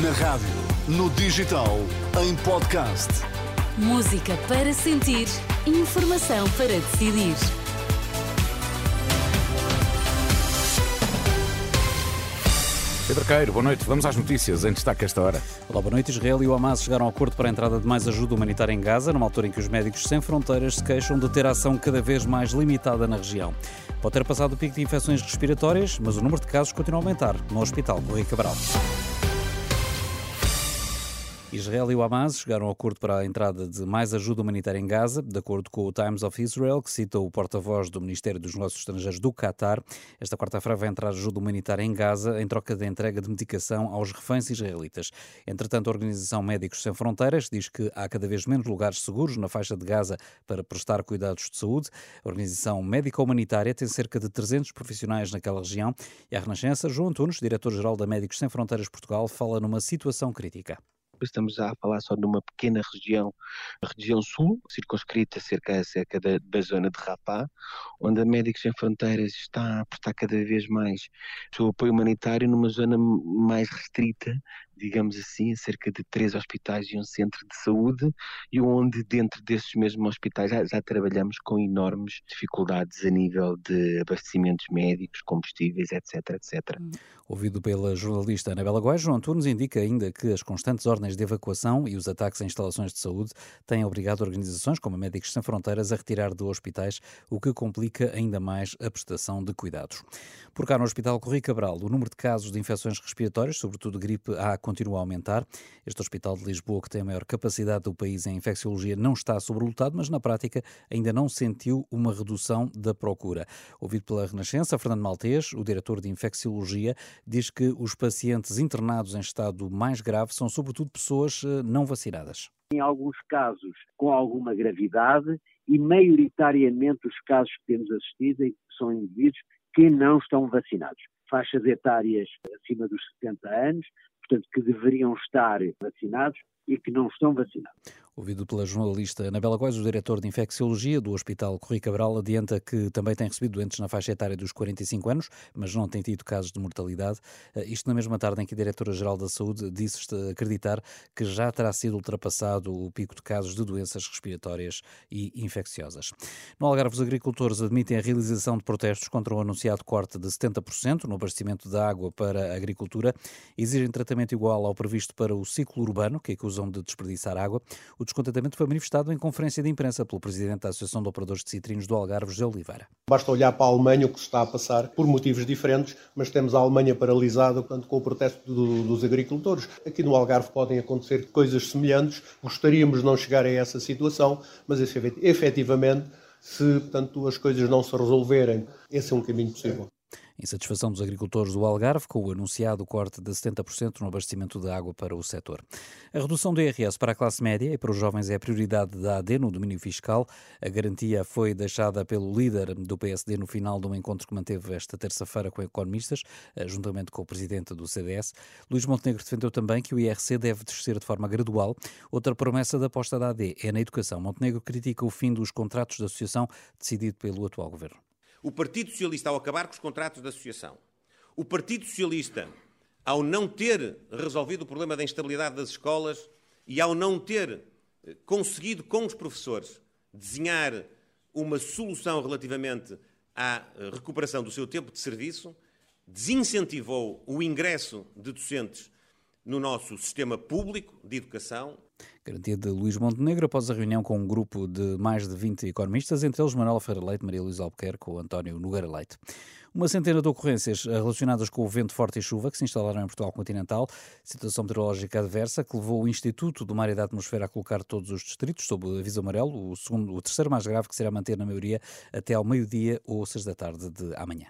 Na rádio, no digital, em podcast. Música para sentir, informação para decidir. Pedro Queiro, boa noite. Vamos às notícias em destaque esta hora. Olá, boa noite. Israel e o Hamas chegaram a acordo para a entrada de mais ajuda humanitária em Gaza, numa altura em que os médicos sem fronteiras se queixam de ter ação cada vez mais limitada na região. Pode ter passado o pico de infecções respiratórias, mas o número de casos continua a aumentar no Hospital Correio Cabral. Israel e o Hamas chegaram a acordo para a entrada de mais ajuda humanitária em Gaza, de acordo com o Times of Israel, que cita o porta-voz do Ministério dos Negócios Estrangeiros do Qatar. Esta quarta-feira vai entrar ajuda humanitária em Gaza em troca da entrega de medicação aos reféns israelitas. Entretanto, a Organização Médicos Sem Fronteiras diz que há cada vez menos lugares seguros na faixa de Gaza para prestar cuidados de saúde. A Organização Médica Humanitária tem cerca de 300 profissionais naquela região e a Renascença, João Antunes, diretor-geral da Médicos Sem Fronteiras Portugal, fala numa situação crítica estamos a falar só de uma pequena região, a região sul, circunscrita cerca, cerca da, da zona de Rafah, onde a Médicos Sem Fronteiras está a prestar cada vez mais o seu apoio humanitário numa zona mais restrita digamos assim, cerca de três hospitais e um centro de saúde, e onde dentro desses mesmos hospitais já, já trabalhamos com enormes dificuldades a nível de abastecimentos médicos, combustíveis, etc, etc. Ouvido pela jornalista Anabela Góes, João Antunes indica ainda que as constantes ordens de evacuação e os ataques a instalações de saúde têm obrigado organizações como a Médicos Sem Fronteiras a retirar de hospitais, o que complica ainda mais a prestação de cuidados. Por cá no Hospital Correio Cabral, o número de casos de infecções respiratórias, sobretudo gripe A, continua a aumentar. Este hospital de Lisboa, que tem a maior capacidade do país em infecciologia, não está sobrelotado, mas na prática ainda não sentiu uma redução da procura. Ouvido pela Renascença, Fernando Maltês, o diretor de infecciologia, diz que os pacientes internados em estado mais grave são sobretudo pessoas eh, não vacinadas. Em alguns casos com alguma gravidade e maioritariamente os casos que temos assistido são indivíduos que não estão vacinados. Faixas etárias acima dos 70 anos, portanto, que deveriam estar vacinados e que não estão vacinados. Ouvido pela jornalista Anabela Góes, o diretor de Infecciologia do Hospital Corri Cabral adianta que também tem recebido doentes na faixa etária dos 45 anos, mas não tem tido casos de mortalidade. Eh, isto na mesma tarde em que a Diretora-Geral da Saúde disse acreditar que já terá sido ultrapassado o pico de casos de doenças respiratórias e infecciosas. No Algarve, os agricultores admitem a realização de protestos contra o anunciado corte de 70% no abastecimento de água para a agricultura. Exigem tratamento igual ao previsto para o ciclo urbano, que acusam de desperdiçar água. O descontentamento foi manifestado em conferência de imprensa pelo presidente da Associação de Operadores de Citrinos do Algarve, José Oliveira. Basta olhar para a Alemanha, o que se está a passar, por motivos diferentes, mas temos a Alemanha paralisada portanto, com o protesto do, dos agricultores. Aqui no Algarve podem acontecer coisas semelhantes, gostaríamos de não chegar a essa situação, mas efetivamente, se portanto, as coisas não se resolverem, esse é um caminho possível. Insatisfação dos agricultores do Algarve com o anunciado corte de 70% no abastecimento de água para o setor. A redução do IRS para a classe média e para os jovens é a prioridade da AD no domínio fiscal. A garantia foi deixada pelo líder do PSD no final de um encontro que manteve esta terça-feira com economistas, eh, juntamente com o presidente do CDS. Luís Montenegro defendeu também que o IRC deve descer de forma gradual. Outra promessa da aposta da AD é na educação. Montenegro critica o fim dos contratos de associação decidido pelo atual governo. O Partido Socialista, ao acabar com os contratos de associação, o Partido Socialista, ao não ter resolvido o problema da instabilidade das escolas e ao não ter eh, conseguido, com os professores, desenhar uma solução relativamente à eh, recuperação do seu tempo de serviço, desincentivou o ingresso de docentes no nosso sistema público de educação Garantia de Luís Montenegro após a reunião com um grupo de mais de 20 economistas, entre eles Manuel Ferreira Leite, Maria Luísa Albuquerque ou António Nogueira Leite. Uma centena de ocorrências relacionadas com o vento forte e chuva que se instalaram em Portugal continental, situação meteorológica adversa que levou o Instituto do Mar e da Atmosfera a colocar todos os distritos sob aviso amarelo, o, segundo, o terceiro mais grave que será manter na maioria até ao meio-dia ou seis da tarde de amanhã.